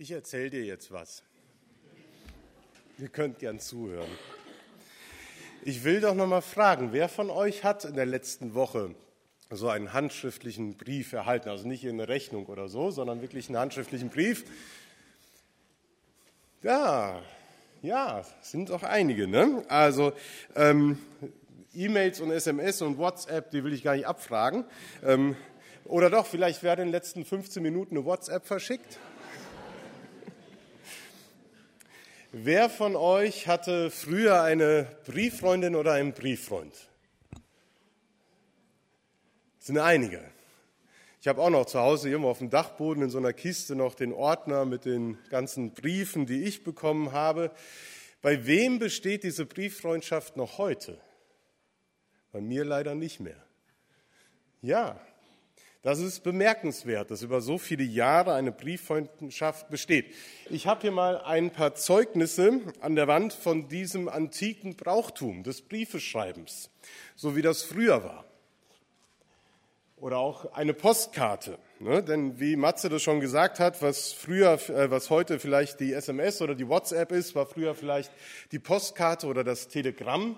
Ich erzähle dir jetzt was. Ihr könnt gern zuhören. Ich will doch noch mal fragen, wer von euch hat in der letzten Woche so einen handschriftlichen Brief erhalten? Also nicht eine Rechnung oder so, sondern wirklich einen handschriftlichen Brief. Ja, ja, sind auch einige. Ne? Also ähm, E-Mails und SMS und WhatsApp, die will ich gar nicht abfragen. Ähm, oder doch, vielleicht wer in den letzten 15 Minuten eine WhatsApp verschickt? Wer von euch hatte früher eine Brieffreundin oder einen Brieffreund? Das sind einige. Ich habe auch noch zu Hause irgendwo auf dem Dachboden in so einer Kiste noch den Ordner mit den ganzen Briefen, die ich bekommen habe. Bei wem besteht diese Brieffreundschaft noch heute? Bei mir leider nicht mehr. Ja, das ist bemerkenswert, dass über so viele Jahre eine Brieffreundschaft besteht. Ich habe hier mal ein paar Zeugnisse an der Wand von diesem antiken Brauchtum des Briefeschreibens, so wie das früher war. Oder auch eine Postkarte. Ne? Denn wie Matze das schon gesagt hat, was früher, äh, was heute vielleicht die SMS oder die WhatsApp ist, war früher vielleicht die Postkarte oder das Telegramm.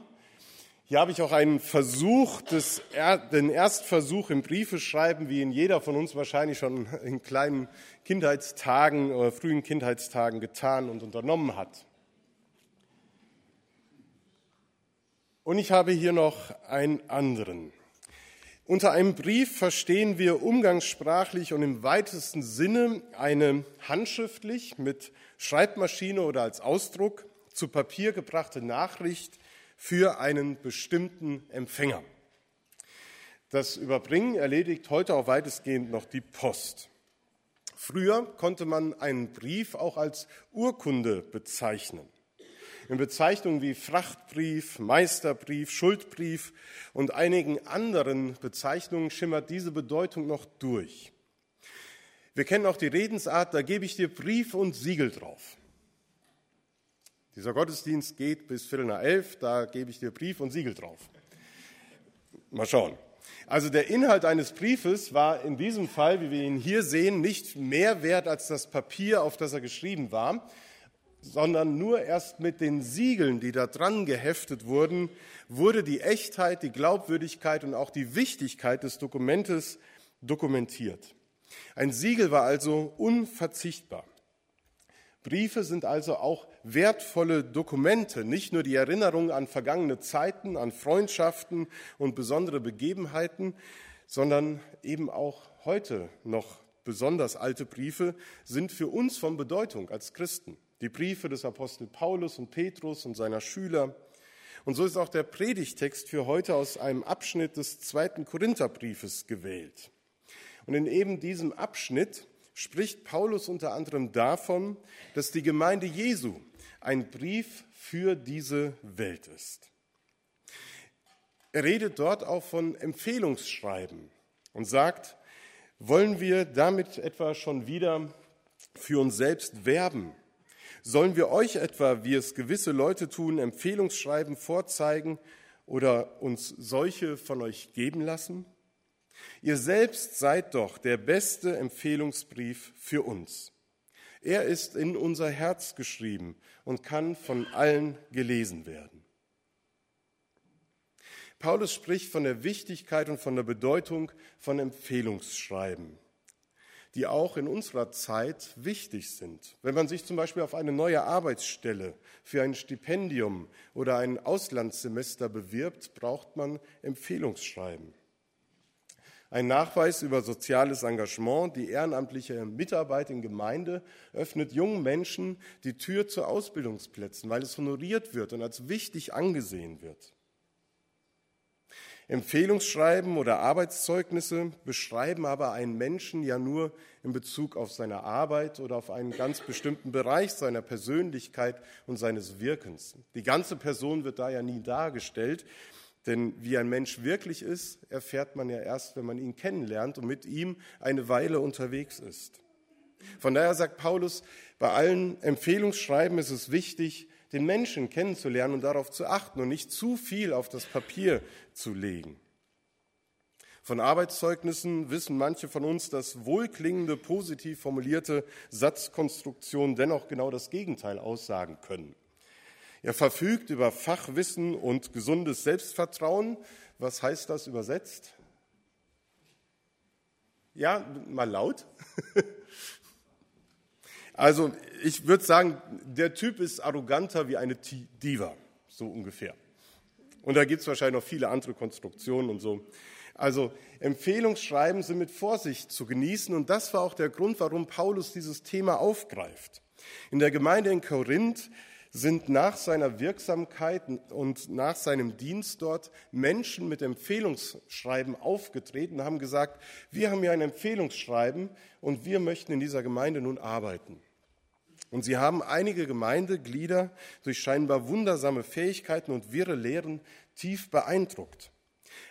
Hier habe ich auch einen Versuch, des, den Erstversuch im Briefeschreiben, wie ihn jeder von uns wahrscheinlich schon in kleinen Kindheitstagen oder frühen Kindheitstagen getan und unternommen hat. Und ich habe hier noch einen anderen. Unter einem Brief verstehen wir umgangssprachlich und im weitesten Sinne eine handschriftlich mit Schreibmaschine oder als Ausdruck zu Papier gebrachte Nachricht für einen bestimmten Empfänger. Das Überbringen erledigt heute auch weitestgehend noch die Post. Früher konnte man einen Brief auch als Urkunde bezeichnen. In Bezeichnungen wie Frachtbrief, Meisterbrief, Schuldbrief und einigen anderen Bezeichnungen schimmert diese Bedeutung noch durch. Wir kennen auch die Redensart, da gebe ich dir Brief und Siegel drauf. Dieser Gottesdienst geht bis Viertel nach elf, da gebe ich dir Brief und Siegel drauf. Mal schauen. Also der Inhalt eines Briefes war in diesem Fall, wie wir ihn hier sehen, nicht mehr wert als das Papier, auf das er geschrieben war, sondern nur erst mit den Siegeln, die da dran geheftet wurden, wurde die Echtheit, die Glaubwürdigkeit und auch die Wichtigkeit des Dokumentes dokumentiert. Ein Siegel war also unverzichtbar. Briefe sind also auch wertvolle Dokumente, nicht nur die Erinnerung an vergangene Zeiten, an Freundschaften und besondere Begebenheiten, sondern eben auch heute noch besonders alte Briefe sind für uns von Bedeutung als Christen. Die Briefe des Apostel Paulus und Petrus und seiner Schüler. Und so ist auch der Predigtext für heute aus einem Abschnitt des zweiten Korintherbriefes gewählt. Und in eben diesem Abschnitt spricht Paulus unter anderem davon, dass die Gemeinde Jesu ein Brief für diese Welt ist. Er redet dort auch von Empfehlungsschreiben und sagt, wollen wir damit etwa schon wieder für uns selbst werben? Sollen wir euch etwa, wie es gewisse Leute tun, Empfehlungsschreiben vorzeigen oder uns solche von euch geben lassen? Ihr selbst seid doch der beste Empfehlungsbrief für uns. Er ist in unser Herz geschrieben und kann von allen gelesen werden. Paulus spricht von der Wichtigkeit und von der Bedeutung von Empfehlungsschreiben, die auch in unserer Zeit wichtig sind. Wenn man sich zum Beispiel auf eine neue Arbeitsstelle für ein Stipendium oder ein Auslandssemester bewirbt, braucht man Empfehlungsschreiben. Ein Nachweis über soziales Engagement, die ehrenamtliche Mitarbeit in Gemeinde öffnet jungen Menschen die Tür zu Ausbildungsplätzen, weil es honoriert wird und als wichtig angesehen wird. Empfehlungsschreiben oder Arbeitszeugnisse beschreiben aber einen Menschen ja nur in Bezug auf seine Arbeit oder auf einen ganz bestimmten Bereich seiner Persönlichkeit und seines Wirkens. Die ganze Person wird da ja nie dargestellt. Denn wie ein Mensch wirklich ist, erfährt man ja erst, wenn man ihn kennenlernt und mit ihm eine Weile unterwegs ist. Von daher sagt Paulus, bei allen Empfehlungsschreiben ist es wichtig, den Menschen kennenzulernen und darauf zu achten und nicht zu viel auf das Papier zu legen. Von Arbeitszeugnissen wissen manche von uns, dass wohlklingende, positiv formulierte Satzkonstruktionen dennoch genau das Gegenteil aussagen können. Er verfügt über Fachwissen und gesundes Selbstvertrauen. Was heißt das übersetzt? Ja, mal laut. Also ich würde sagen, der Typ ist arroganter wie eine Diva, so ungefähr. Und da gibt es wahrscheinlich noch viele andere Konstruktionen und so. Also Empfehlungsschreiben sind mit Vorsicht zu genießen und das war auch der Grund, warum Paulus dieses Thema aufgreift. In der Gemeinde in Korinth sind nach seiner Wirksamkeit und nach seinem Dienst dort Menschen mit Empfehlungsschreiben aufgetreten haben gesagt, wir haben hier ein Empfehlungsschreiben und wir möchten in dieser Gemeinde nun arbeiten. Und sie haben einige Gemeindeglieder durch scheinbar wundersame Fähigkeiten und wirre Lehren tief beeindruckt.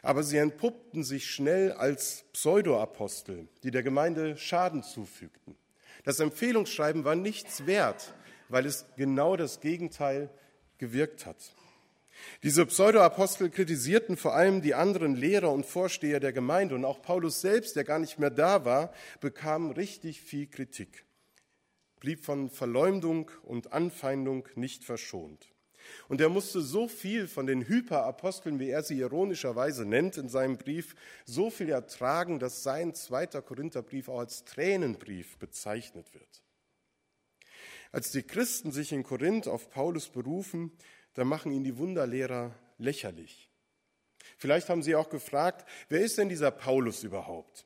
Aber sie entpuppten sich schnell als Pseudoapostel, die der Gemeinde Schaden zufügten. Das Empfehlungsschreiben war nichts wert, weil es genau das Gegenteil gewirkt hat. Diese Pseudoapostel kritisierten vor allem die anderen Lehrer und Vorsteher der Gemeinde und auch Paulus selbst, der gar nicht mehr da war, bekam richtig viel Kritik, blieb von Verleumdung und Anfeindung nicht verschont. Und er musste so viel von den Hyperaposteln, wie er sie ironischerweise nennt in seinem Brief, so viel ertragen, dass sein zweiter Korintherbrief auch als Tränenbrief bezeichnet wird. Als die Christen sich in Korinth auf Paulus berufen, da machen ihn die Wunderlehrer lächerlich. Vielleicht haben sie auch gefragt, wer ist denn dieser Paulus überhaupt?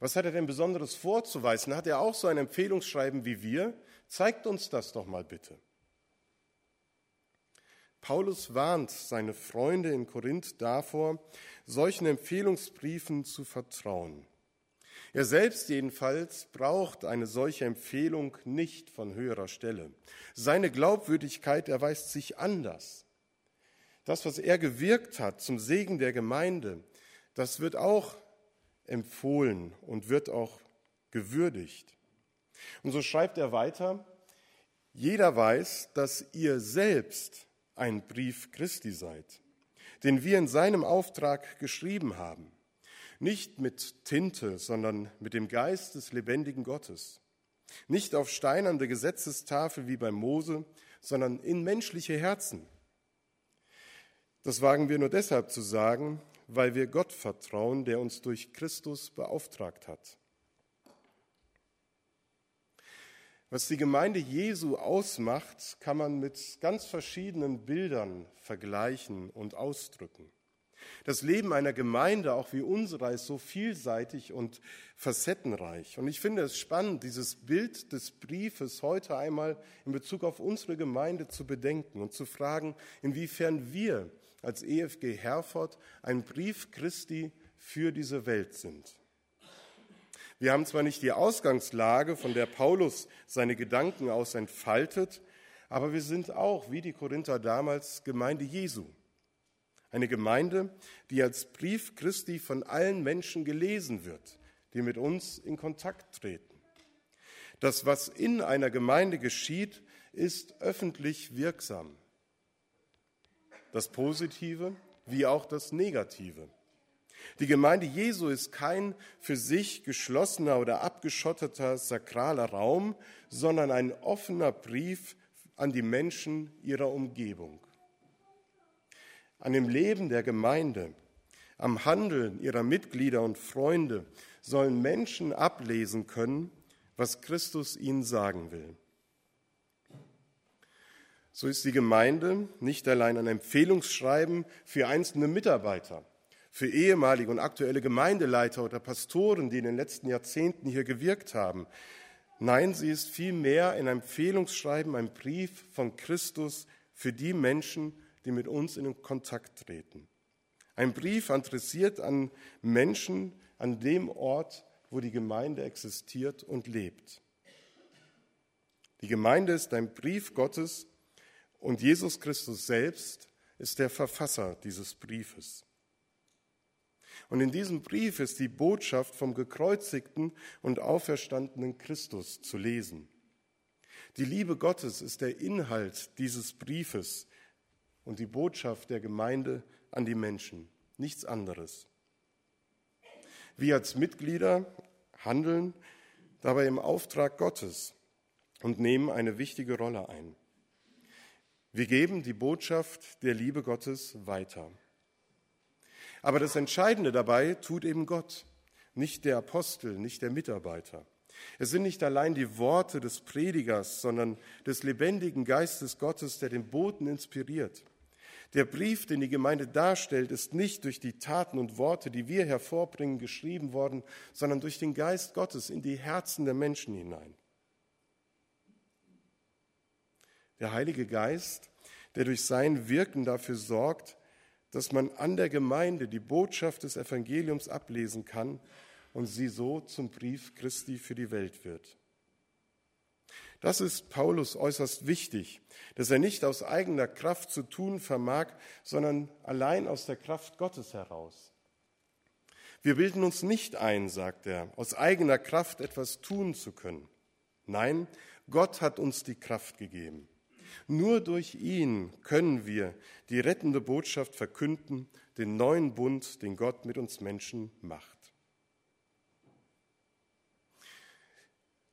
Was hat er denn Besonderes vorzuweisen? Hat er auch so ein Empfehlungsschreiben wie wir? Zeigt uns das doch mal bitte. Paulus warnt seine Freunde in Korinth davor, solchen Empfehlungsbriefen zu vertrauen. Er selbst jedenfalls braucht eine solche Empfehlung nicht von höherer Stelle. Seine Glaubwürdigkeit erweist sich anders. Das, was er gewirkt hat zum Segen der Gemeinde, das wird auch empfohlen und wird auch gewürdigt. Und so schreibt er weiter, jeder weiß, dass ihr selbst ein Brief Christi seid, den wir in seinem Auftrag geschrieben haben nicht mit Tinte, sondern mit dem Geist des lebendigen Gottes. Nicht auf steinernde Gesetzestafel wie bei Mose, sondern in menschliche Herzen. Das wagen wir nur deshalb zu sagen, weil wir Gott vertrauen, der uns durch Christus beauftragt hat. Was die Gemeinde Jesu ausmacht, kann man mit ganz verschiedenen Bildern vergleichen und ausdrücken. Das Leben einer Gemeinde, auch wie unserer, ist so vielseitig und facettenreich. Und ich finde es spannend, dieses Bild des Briefes heute einmal in Bezug auf unsere Gemeinde zu bedenken und zu fragen, inwiefern wir als EFG Herford ein Brief Christi für diese Welt sind. Wir haben zwar nicht die Ausgangslage, von der Paulus seine Gedanken aus entfaltet, aber wir sind auch, wie die Korinther damals, Gemeinde Jesu. Eine Gemeinde, die als Brief Christi von allen Menschen gelesen wird, die mit uns in Kontakt treten. Das, was in einer Gemeinde geschieht, ist öffentlich wirksam. Das Positive wie auch das Negative. Die Gemeinde Jesu ist kein für sich geschlossener oder abgeschotteter sakraler Raum, sondern ein offener Brief an die Menschen ihrer Umgebung an dem Leben der Gemeinde, am Handeln ihrer Mitglieder und Freunde sollen Menschen ablesen können, was Christus ihnen sagen will. So ist die Gemeinde nicht allein ein Empfehlungsschreiben für einzelne Mitarbeiter, für ehemalige und aktuelle Gemeindeleiter oder Pastoren, die in den letzten Jahrzehnten hier gewirkt haben. Nein, sie ist vielmehr ein Empfehlungsschreiben, ein Brief von Christus für die Menschen, die mit uns in Kontakt treten. Ein Brief adressiert an Menschen an dem Ort, wo die Gemeinde existiert und lebt. Die Gemeinde ist ein Brief Gottes und Jesus Christus selbst ist der Verfasser dieses Briefes. Und in diesem Brief ist die Botschaft vom gekreuzigten und auferstandenen Christus zu lesen. Die Liebe Gottes ist der Inhalt dieses Briefes, und die Botschaft der Gemeinde an die Menschen. Nichts anderes. Wir als Mitglieder handeln dabei im Auftrag Gottes und nehmen eine wichtige Rolle ein. Wir geben die Botschaft der Liebe Gottes weiter. Aber das Entscheidende dabei tut eben Gott, nicht der Apostel, nicht der Mitarbeiter. Es sind nicht allein die Worte des Predigers, sondern des lebendigen Geistes Gottes, der den Boten inspiriert. Der Brief, den die Gemeinde darstellt, ist nicht durch die Taten und Worte, die wir hervorbringen, geschrieben worden, sondern durch den Geist Gottes in die Herzen der Menschen hinein. Der Heilige Geist, der durch sein Wirken dafür sorgt, dass man an der Gemeinde die Botschaft des Evangeliums ablesen kann und sie so zum Brief Christi für die Welt wird. Das ist Paulus äußerst wichtig, dass er nicht aus eigener Kraft zu tun vermag, sondern allein aus der Kraft Gottes heraus. Wir bilden uns nicht ein, sagt er, aus eigener Kraft etwas tun zu können. Nein, Gott hat uns die Kraft gegeben. Nur durch ihn können wir die rettende Botschaft verkünden, den neuen Bund, den Gott mit uns Menschen macht.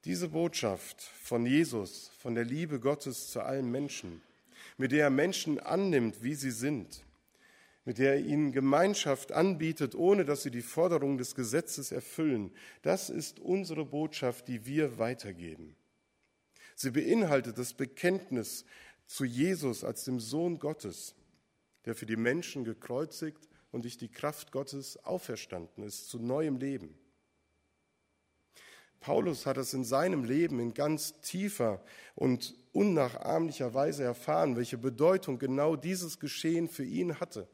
Diese Botschaft von Jesus, von der Liebe Gottes zu allen Menschen, mit der er Menschen annimmt, wie sie sind, mit der er ihnen Gemeinschaft anbietet, ohne dass sie die Forderungen des Gesetzes erfüllen, das ist unsere Botschaft, die wir weitergeben. Sie beinhaltet das Bekenntnis zu Jesus als dem Sohn Gottes, der für die Menschen gekreuzigt und durch die Kraft Gottes auferstanden ist zu neuem Leben. Paulus hat es in seinem Leben in ganz tiefer und unnachahmlicher Weise erfahren, welche Bedeutung genau dieses Geschehen für ihn hatte,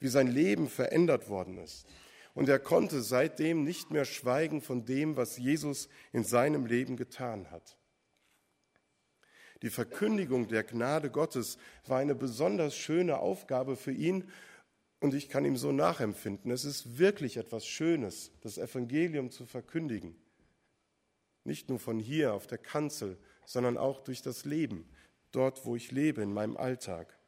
wie sein Leben verändert worden ist. Und er konnte seitdem nicht mehr schweigen von dem, was Jesus in seinem Leben getan hat. Die Verkündigung der Gnade Gottes war eine besonders schöne Aufgabe für ihn und ich kann ihm so nachempfinden. Es ist wirklich etwas Schönes, das Evangelium zu verkündigen. Nicht nur von hier auf der Kanzel, sondern auch durch das Leben, dort, wo ich lebe, in meinem Alltag.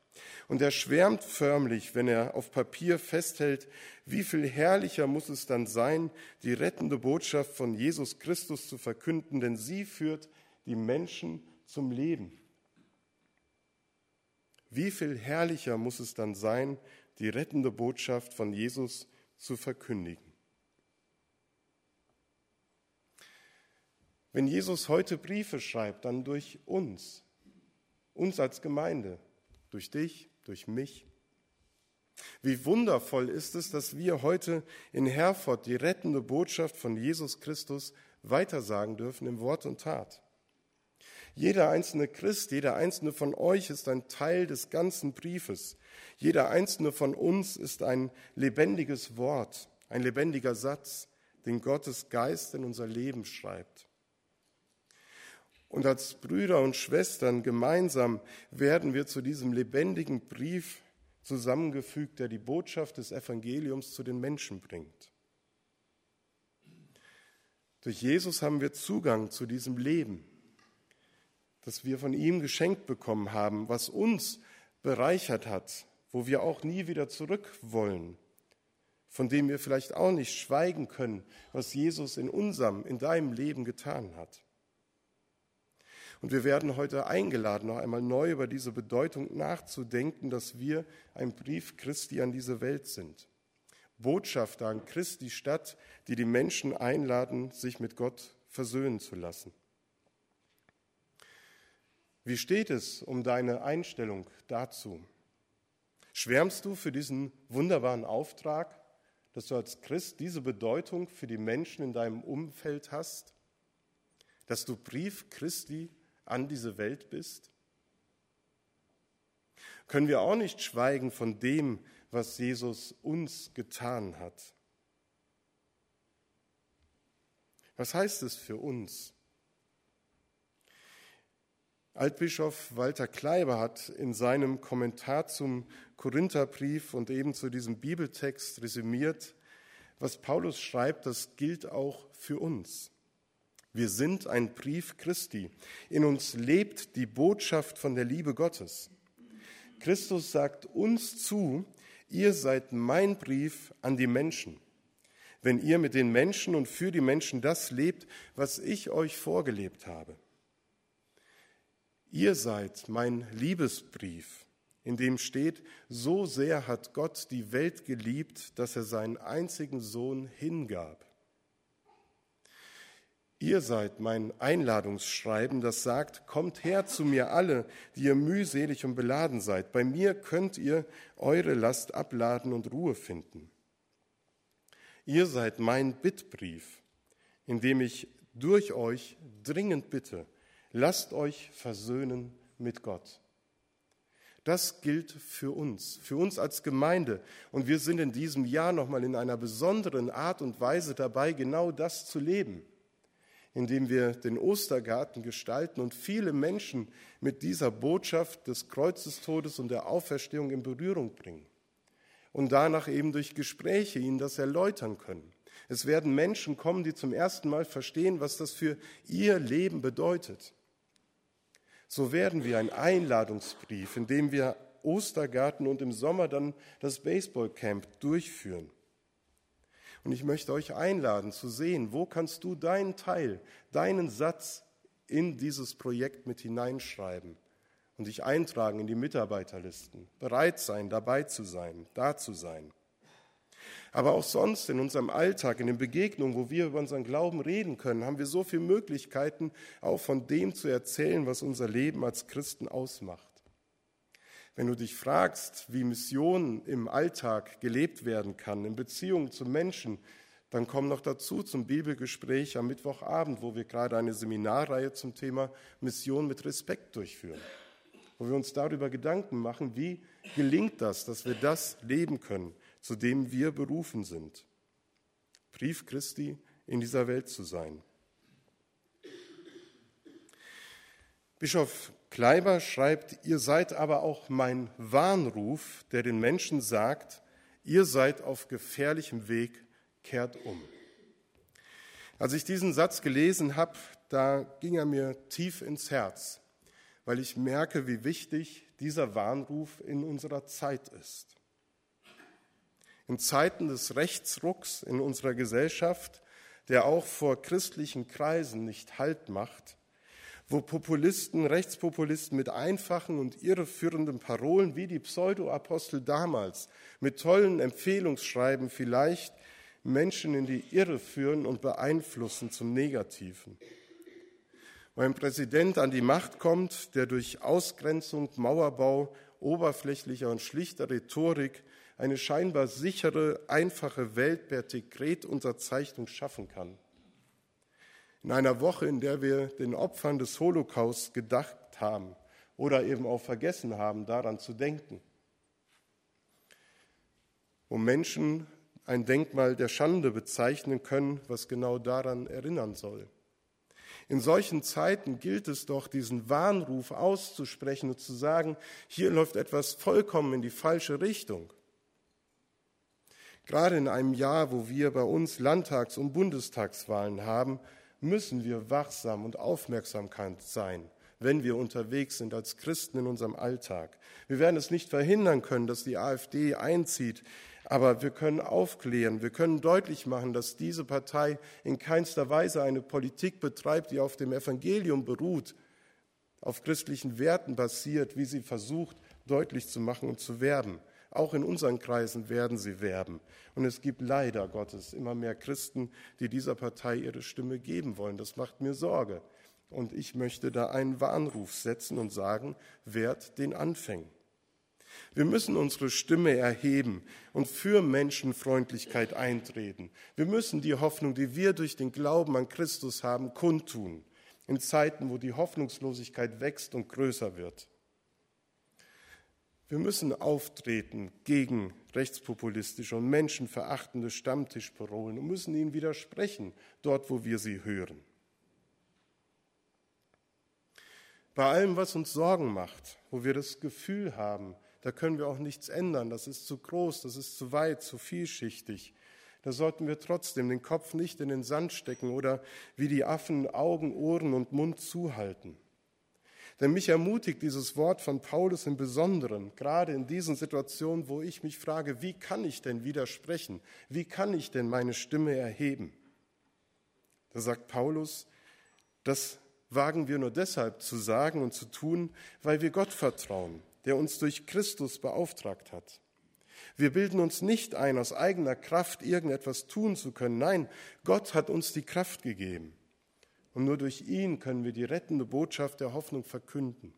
Und er schwärmt förmlich, wenn er auf Papier festhält, wie viel herrlicher muss es dann sein, die rettende Botschaft von Jesus Christus zu verkünden, denn sie führt die Menschen zum Leben. Wie viel herrlicher muss es dann sein, die rettende Botschaft von Jesus zu verkündigen. Wenn Jesus heute Briefe schreibt, dann durch uns, uns als Gemeinde, durch dich, durch mich. Wie wundervoll ist es, dass wir heute in Herford die rettende Botschaft von Jesus Christus weitersagen dürfen im Wort und Tat. Jeder einzelne Christ, jeder einzelne von euch ist ein Teil des ganzen Briefes. Jeder einzelne von uns ist ein lebendiges Wort, ein lebendiger Satz, den Gottes Geist in unser Leben schreibt. Und als Brüder und Schwestern gemeinsam werden wir zu diesem lebendigen Brief zusammengefügt, der die Botschaft des Evangeliums zu den Menschen bringt. Durch Jesus haben wir Zugang zu diesem Leben, das wir von ihm geschenkt bekommen haben, was uns bereichert hat, wo wir auch nie wieder zurück wollen, von dem wir vielleicht auch nicht schweigen können, was Jesus in unserem, in deinem Leben getan hat. Und wir werden heute eingeladen, noch einmal neu über diese Bedeutung nachzudenken, dass wir ein Brief Christi an diese Welt sind. Botschafter an Christi Stadt, die die Menschen einladen, sich mit Gott versöhnen zu lassen. Wie steht es um deine Einstellung dazu? Schwärmst du für diesen wunderbaren Auftrag, dass du als Christ diese Bedeutung für die Menschen in deinem Umfeld hast? Dass du Brief Christi an diese Welt bist? Können wir auch nicht schweigen von dem, was Jesus uns getan hat? Was heißt es für uns? Altbischof Walter Kleiber hat in seinem Kommentar zum Korintherbrief und eben zu diesem Bibeltext resümiert, was Paulus schreibt, das gilt auch für uns. Wir sind ein Brief Christi. In uns lebt die Botschaft von der Liebe Gottes. Christus sagt uns zu, ihr seid mein Brief an die Menschen. wenn ihr mit den Menschen und für die Menschen das lebt, was ich euch vorgelebt habe. Ihr seid mein Liebesbrief, in dem steht, so sehr hat Gott die Welt geliebt, dass er seinen einzigen Sohn hingab. Ihr seid mein Einladungsschreiben, das sagt, kommt her zu mir alle, die ihr mühselig und beladen seid. Bei mir könnt ihr eure Last abladen und Ruhe finden. Ihr seid mein Bittbrief, in dem ich durch euch dringend bitte, lasst euch versöhnen mit Gott. Das gilt für uns, für uns als Gemeinde. Und wir sind in diesem Jahr nochmal in einer besonderen Art und Weise dabei, genau das zu leben indem wir den Ostergarten gestalten und viele Menschen mit dieser Botschaft des Kreuzestodes und der Auferstehung in Berührung bringen. Und danach eben durch Gespräche ihnen das erläutern können. Es werden Menschen kommen, die zum ersten Mal verstehen, was das für ihr Leben bedeutet. So werden wir ein Einladungsbrief, in dem wir Ostergarten und im Sommer dann das Baseballcamp durchführen. Und ich möchte euch einladen zu sehen, wo kannst du deinen Teil, deinen Satz in dieses Projekt mit hineinschreiben und dich eintragen in die Mitarbeiterlisten, bereit sein, dabei zu sein, da zu sein. Aber auch sonst in unserem Alltag, in den Begegnungen, wo wir über unseren Glauben reden können, haben wir so viele Möglichkeiten, auch von dem zu erzählen, was unser Leben als Christen ausmacht. Wenn du dich fragst, wie Mission im Alltag gelebt werden kann, in Beziehung zu Menschen, dann komm noch dazu zum Bibelgespräch am Mittwochabend, wo wir gerade eine Seminarreihe zum Thema Mission mit Respekt durchführen, wo wir uns darüber Gedanken machen, wie gelingt das, dass wir das leben können, zu dem wir berufen sind. Brief Christi in dieser Welt zu sein. Bischof Kleiber schreibt, ihr seid aber auch mein Warnruf, der den Menschen sagt, ihr seid auf gefährlichem Weg, kehrt um. Als ich diesen Satz gelesen habe, da ging er mir tief ins Herz, weil ich merke, wie wichtig dieser Warnruf in unserer Zeit ist. In Zeiten des Rechtsrucks in unserer Gesellschaft, der auch vor christlichen Kreisen nicht Halt macht, wo Populisten, Rechtspopulisten mit einfachen und irreführenden Parolen wie die Pseudoapostel damals mit tollen Empfehlungsschreiben vielleicht Menschen in die Irre führen und beeinflussen zum Negativen. Wo ein Präsident an die Macht kommt, der durch Ausgrenzung, Mauerbau, oberflächlicher und schlichter Rhetorik eine scheinbar sichere, einfache Welt per Dekretunterzeichnung schaffen kann in einer Woche, in der wir den Opfern des Holocaust gedacht haben oder eben auch vergessen haben, daran zu denken. Wo Menschen ein Denkmal der Schande bezeichnen können, was genau daran erinnern soll. In solchen Zeiten gilt es doch, diesen Warnruf auszusprechen und zu sagen, hier läuft etwas vollkommen in die falsche Richtung. Gerade in einem Jahr, wo wir bei uns Landtags- und Bundestagswahlen haben, müssen wir wachsam und aufmerksam sein, wenn wir unterwegs sind als Christen in unserem Alltag. Wir werden es nicht verhindern können, dass die AfD einzieht, aber wir können aufklären, wir können deutlich machen, dass diese Partei in keinster Weise eine Politik betreibt, die auf dem Evangelium beruht, auf christlichen Werten basiert, wie sie versucht deutlich zu machen und zu werben. Auch in unseren Kreisen werden sie werben. Und es gibt leider Gottes immer mehr Christen, die dieser Partei ihre Stimme geben wollen. Das macht mir Sorge. Und ich möchte da einen Warnruf setzen und sagen, wehrt den Anfängen. Wir müssen unsere Stimme erheben und für Menschenfreundlichkeit eintreten. Wir müssen die Hoffnung, die wir durch den Glauben an Christus haben, kundtun. In Zeiten, wo die Hoffnungslosigkeit wächst und größer wird. Wir müssen auftreten gegen rechtspopulistische und menschenverachtende Stammtischparolen und müssen ihnen widersprechen, dort wo wir sie hören. Bei allem, was uns Sorgen macht, wo wir das Gefühl haben, da können wir auch nichts ändern, das ist zu groß, das ist zu weit, zu vielschichtig, da sollten wir trotzdem den Kopf nicht in den Sand stecken oder wie die Affen Augen, Ohren und Mund zuhalten. Denn mich ermutigt dieses Wort von Paulus im Besonderen, gerade in diesen Situationen, wo ich mich frage, wie kann ich denn widersprechen? Wie kann ich denn meine Stimme erheben? Da sagt Paulus, das wagen wir nur deshalb zu sagen und zu tun, weil wir Gott vertrauen, der uns durch Christus beauftragt hat. Wir bilden uns nicht ein, aus eigener Kraft irgendetwas tun zu können. Nein, Gott hat uns die Kraft gegeben. Und nur durch ihn können wir die rettende Botschaft der Hoffnung verkünden.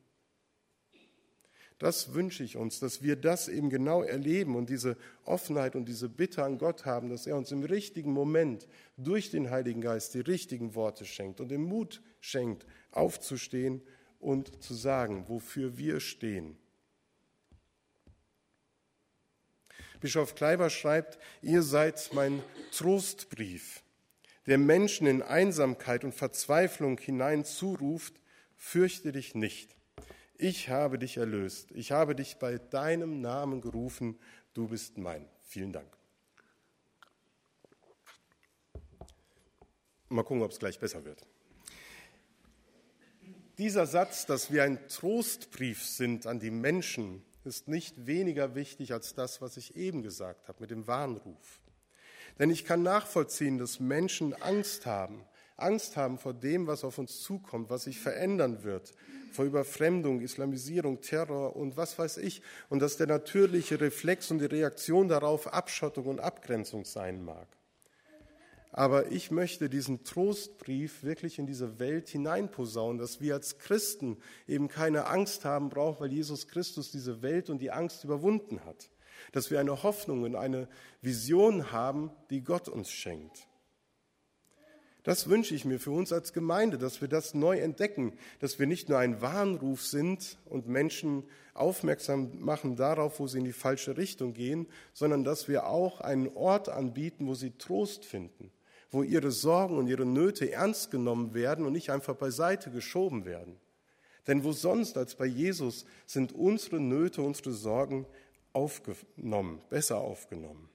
Das wünsche ich uns, dass wir das eben genau erleben und diese Offenheit und diese Bitte an Gott haben, dass er uns im richtigen Moment durch den Heiligen Geist die richtigen Worte schenkt und den Mut schenkt, aufzustehen und zu sagen, wofür wir stehen. Bischof Kleiber schreibt, ihr seid mein Trostbrief, der Menschen in Einsamkeit und Verzweiflung hinein zuruft, fürchte dich nicht. Ich habe dich erlöst. Ich habe dich bei deinem Namen gerufen. Du bist mein. Vielen Dank. Mal gucken, ob es gleich besser wird. Dieser Satz, dass wir ein Trostbrief sind an die Menschen, ist nicht weniger wichtig als das, was ich eben gesagt habe mit dem Warnruf. Denn ich kann nachvollziehen, dass Menschen Angst haben, Angst haben vor dem, was auf uns zukommt, was sich verändern wird, vor Überfremdung, Islamisierung, Terror und was weiß ich, und dass der natürliche Reflex und die Reaktion darauf Abschottung und Abgrenzung sein mag. Aber ich möchte diesen Trostbrief wirklich in diese Welt hineinposaunen, dass wir als Christen eben keine Angst haben brauchen, weil Jesus Christus diese Welt und die Angst überwunden hat. Dass wir eine Hoffnung und eine Vision haben, die Gott uns schenkt. Das wünsche ich mir für uns als Gemeinde, dass wir das neu entdecken, dass wir nicht nur ein Warnruf sind und Menschen aufmerksam machen darauf, wo sie in die falsche Richtung gehen, sondern dass wir auch einen Ort anbieten, wo sie Trost finden, wo ihre Sorgen und ihre Nöte ernst genommen werden und nicht einfach beiseite geschoben werden. Denn wo sonst als bei Jesus sind unsere Nöte, unsere Sorgen aufgenommen, besser aufgenommen.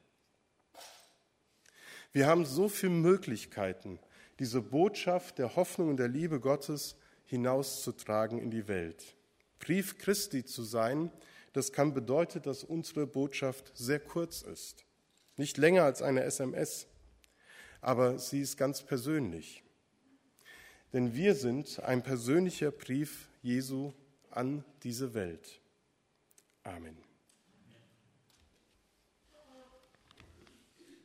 Wir haben so viele Möglichkeiten, diese Botschaft der Hoffnung und der Liebe Gottes hinauszutragen in die Welt. Brief Christi zu sein, das kann bedeuten, dass unsere Botschaft sehr kurz ist, nicht länger als eine SMS aber sie ist ganz persönlich. Denn wir sind ein persönlicher Brief Jesu an diese Welt. Amen.